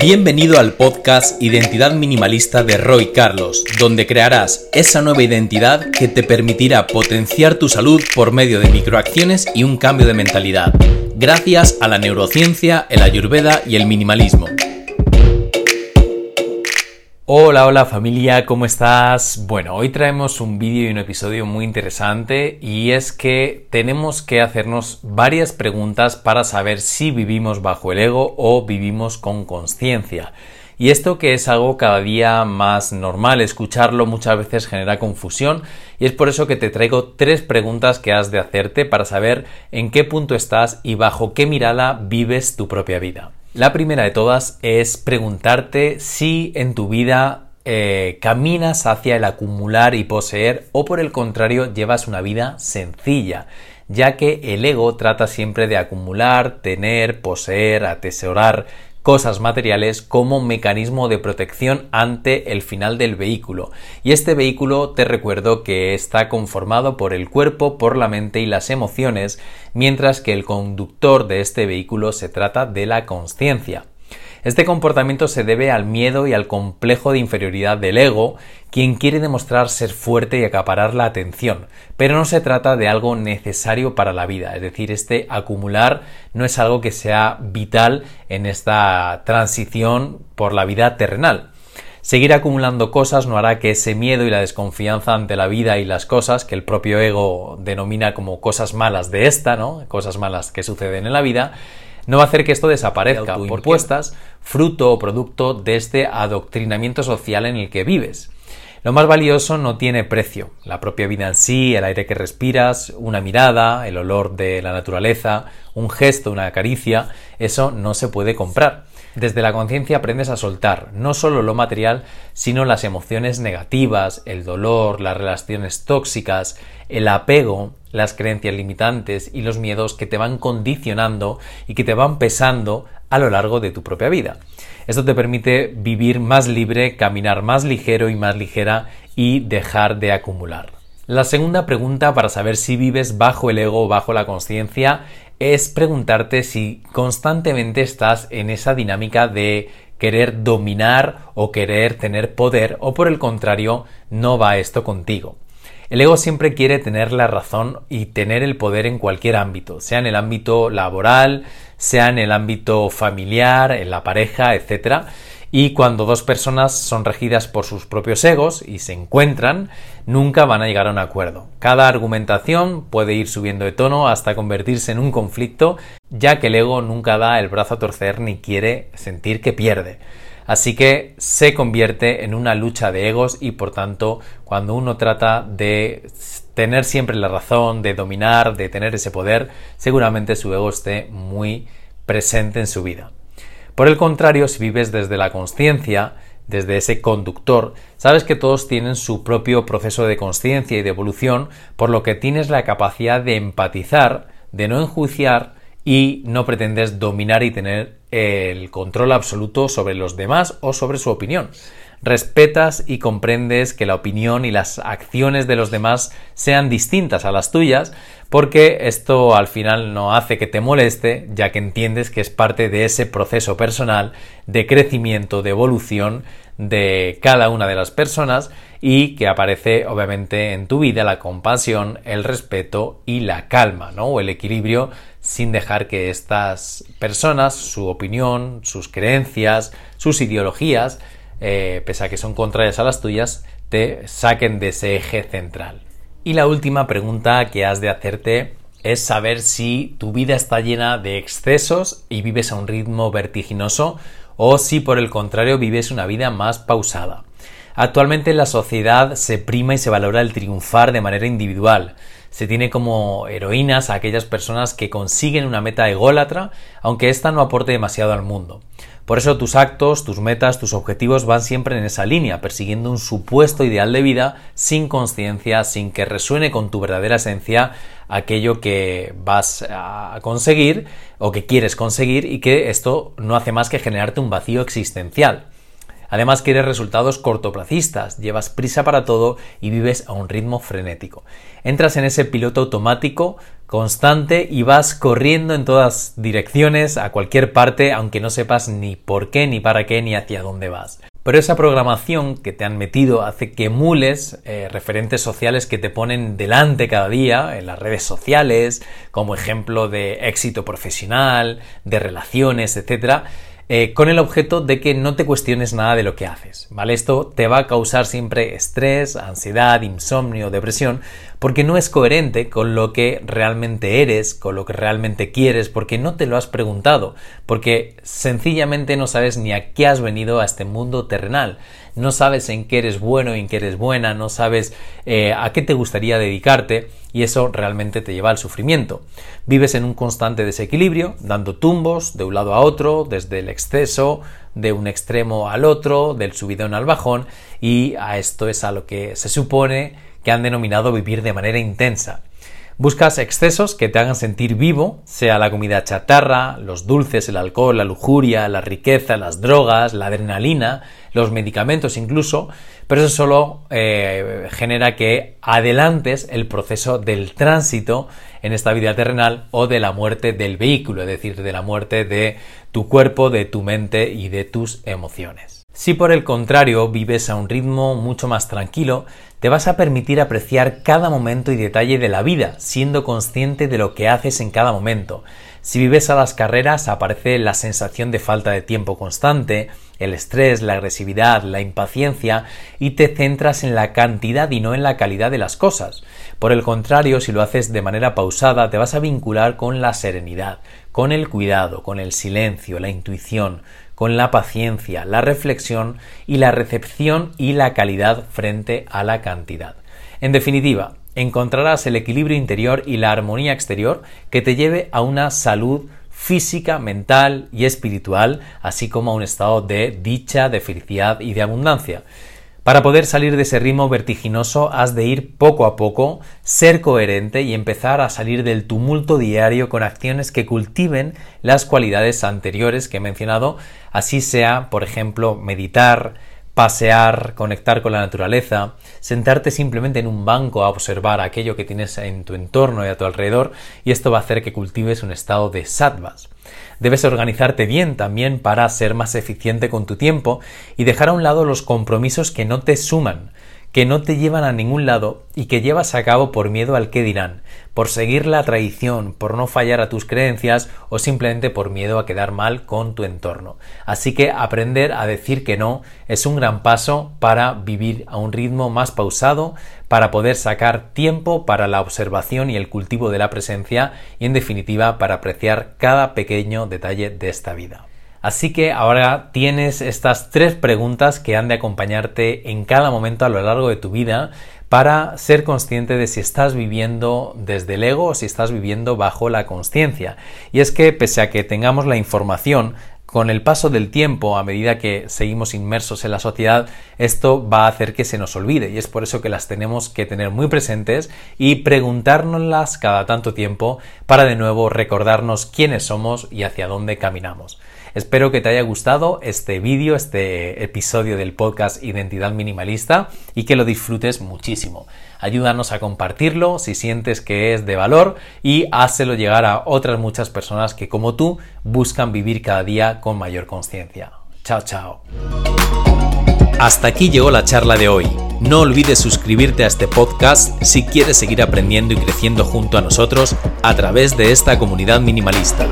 Bienvenido al podcast Identidad Minimalista de Roy Carlos, donde crearás esa nueva identidad que te permitirá potenciar tu salud por medio de microacciones y un cambio de mentalidad, gracias a la neurociencia, el ayurveda y el minimalismo. Hola, hola familia, ¿cómo estás? Bueno, hoy traemos un vídeo y un episodio muy interesante y es que tenemos que hacernos varias preguntas para saber si vivimos bajo el ego o vivimos con conciencia. Y esto que es algo cada día más normal, escucharlo muchas veces genera confusión y es por eso que te traigo tres preguntas que has de hacerte para saber en qué punto estás y bajo qué mirada vives tu propia vida. La primera de todas es preguntarte si en tu vida eh, caminas hacia el acumular y poseer o por el contrario llevas una vida sencilla, ya que el ego trata siempre de acumular, tener, poseer, atesorar cosas materiales como mecanismo de protección ante el final del vehículo. Y este vehículo te recuerdo que está conformado por el cuerpo, por la mente y las emociones, mientras que el conductor de este vehículo se trata de la conciencia. Este comportamiento se debe al miedo y al complejo de inferioridad del ego, quien quiere demostrar ser fuerte y acaparar la atención, pero no se trata de algo necesario para la vida, es decir, este acumular no es algo que sea vital en esta transición por la vida terrenal. Seguir acumulando cosas no hará que ese miedo y la desconfianza ante la vida y las cosas, que el propio ego denomina como cosas malas de esta, ¿no? Cosas malas que suceden en la vida, no va a hacer que esto desaparezca por puestas, fruto o producto de este adoctrinamiento social en el que vives. Lo más valioso no tiene precio. La propia vida en sí, el aire que respiras, una mirada, el olor de la naturaleza, un gesto, una caricia, eso no se puede comprar. Desde la conciencia aprendes a soltar no solo lo material, sino las emociones negativas, el dolor, las relaciones tóxicas, el apego, las creencias limitantes y los miedos que te van condicionando y que te van pesando a lo largo de tu propia vida. Esto te permite vivir más libre, caminar más ligero y más ligera y dejar de acumular. La segunda pregunta para saber si vives bajo el ego o bajo la conciencia es preguntarte si constantemente estás en esa dinámica de querer dominar o querer tener poder o por el contrario no va esto contigo. El ego siempre quiere tener la razón y tener el poder en cualquier ámbito, sea en el ámbito laboral, sea en el ámbito familiar, en la pareja, etc. Y cuando dos personas son regidas por sus propios egos y se encuentran, nunca van a llegar a un acuerdo. Cada argumentación puede ir subiendo de tono hasta convertirse en un conflicto, ya que el ego nunca da el brazo a torcer ni quiere sentir que pierde. Así que se convierte en una lucha de egos y por tanto cuando uno trata de tener siempre la razón, de dominar, de tener ese poder, seguramente su ego esté muy presente en su vida. Por el contrario, si vives desde la conciencia, desde ese conductor, sabes que todos tienen su propio proceso de conciencia y de evolución, por lo que tienes la capacidad de empatizar, de no enjuiciar y no pretendes dominar y tener el control absoluto sobre los demás o sobre su opinión. Respetas y comprendes que la opinión y las acciones de los demás sean distintas a las tuyas, porque esto al final no hace que te moleste, ya que entiendes que es parte de ese proceso personal de crecimiento, de evolución de cada una de las personas y que aparece obviamente en tu vida la compasión, el respeto y la calma, ¿no? O el equilibrio sin dejar que estas personas, su opinión, sus creencias, sus ideologías, eh, pese a que son contrarias a las tuyas, te saquen de ese eje central. Y la última pregunta que has de hacerte es saber si tu vida está llena de excesos y vives a un ritmo vertiginoso o si por el contrario vives una vida más pausada. Actualmente en la sociedad se prima y se valora el triunfar de manera individual. Se tiene como heroínas a aquellas personas que consiguen una meta ególatra, aunque ésta no aporte demasiado al mundo. Por eso tus actos, tus metas, tus objetivos van siempre en esa línea, persiguiendo un supuesto ideal de vida sin conciencia, sin que resuene con tu verdadera esencia aquello que vas a conseguir o que quieres conseguir y que esto no hace más que generarte un vacío existencial. Además quieres resultados cortoplacistas, llevas prisa para todo y vives a un ritmo frenético. Entras en ese piloto automático constante y vas corriendo en todas direcciones, a cualquier parte, aunque no sepas ni por qué, ni para qué, ni hacia dónde vas. Pero esa programación que te han metido hace que emules eh, referentes sociales que te ponen delante cada día en las redes sociales, como ejemplo de éxito profesional, de relaciones, etcétera eh, con el objeto de que no te cuestiones nada de lo que haces, ¿vale? Esto te va a causar siempre estrés, ansiedad, insomnio, depresión, porque no es coherente con lo que realmente eres, con lo que realmente quieres, porque no te lo has preguntado, porque sencillamente no sabes ni a qué has venido a este mundo terrenal no sabes en qué eres bueno y en qué eres buena, no sabes eh, a qué te gustaría dedicarte y eso realmente te lleva al sufrimiento. Vives en un constante desequilibrio, dando tumbos de un lado a otro, desde el exceso, de un extremo al otro, del subidón al bajón y a esto es a lo que se supone que han denominado vivir de manera intensa. Buscas excesos que te hagan sentir vivo, sea la comida chatarra, los dulces, el alcohol, la lujuria, la riqueza, las drogas, la adrenalina, los medicamentos incluso, pero eso solo eh, genera que adelantes el proceso del tránsito en esta vida terrenal o de la muerte del vehículo, es decir, de la muerte de tu cuerpo, de tu mente y de tus emociones. Si por el contrario vives a un ritmo mucho más tranquilo, te vas a permitir apreciar cada momento y detalle de la vida, siendo consciente de lo que haces en cada momento. Si vives a las carreras aparece la sensación de falta de tiempo constante, el estrés, la agresividad, la impaciencia y te centras en la cantidad y no en la calidad de las cosas. Por el contrario, si lo haces de manera pausada, te vas a vincular con la serenidad, con el cuidado, con el silencio, la intuición, con la paciencia, la reflexión y la recepción y la calidad frente a la cantidad. En definitiva, encontrarás el equilibrio interior y la armonía exterior que te lleve a una salud física, mental y espiritual, así como a un estado de dicha, de felicidad y de abundancia. Para poder salir de ese ritmo vertiginoso has de ir poco a poco, ser coherente y empezar a salir del tumulto diario con acciones que cultiven las cualidades anteriores que he mencionado, así sea, por ejemplo, meditar, pasear, conectar con la naturaleza, sentarte simplemente en un banco a observar aquello que tienes en tu entorno y a tu alrededor, y esto va a hacer que cultives un estado de sattvas. Debes organizarte bien también para ser más eficiente con tu tiempo y dejar a un lado los compromisos que no te suman, que no te llevan a ningún lado y que llevas a cabo por miedo al que dirán, por seguir la tradición, por no fallar a tus creencias o simplemente por miedo a quedar mal con tu entorno. Así que aprender a decir que no es un gran paso para vivir a un ritmo más pausado, para poder sacar tiempo para la observación y el cultivo de la presencia y en definitiva para apreciar cada pequeño detalle de esta vida. Así que ahora tienes estas tres preguntas que han de acompañarte en cada momento a lo largo de tu vida para ser consciente de si estás viviendo desde el ego o si estás viviendo bajo la conciencia. Y es que pese a que tengamos la información, con el paso del tiempo, a medida que seguimos inmersos en la sociedad, esto va a hacer que se nos olvide y es por eso que las tenemos que tener muy presentes y preguntárnoslas cada tanto tiempo para de nuevo recordarnos quiénes somos y hacia dónde caminamos. Espero que te haya gustado este vídeo, este episodio del podcast Identidad Minimalista y que lo disfrutes muchísimo. Ayúdanos a compartirlo si sientes que es de valor y házelo llegar a otras muchas personas que como tú buscan vivir cada día con mayor conciencia. Chao, chao. Hasta aquí llegó la charla de hoy. No olvides suscribirte a este podcast si quieres seguir aprendiendo y creciendo junto a nosotros a través de esta comunidad minimalista.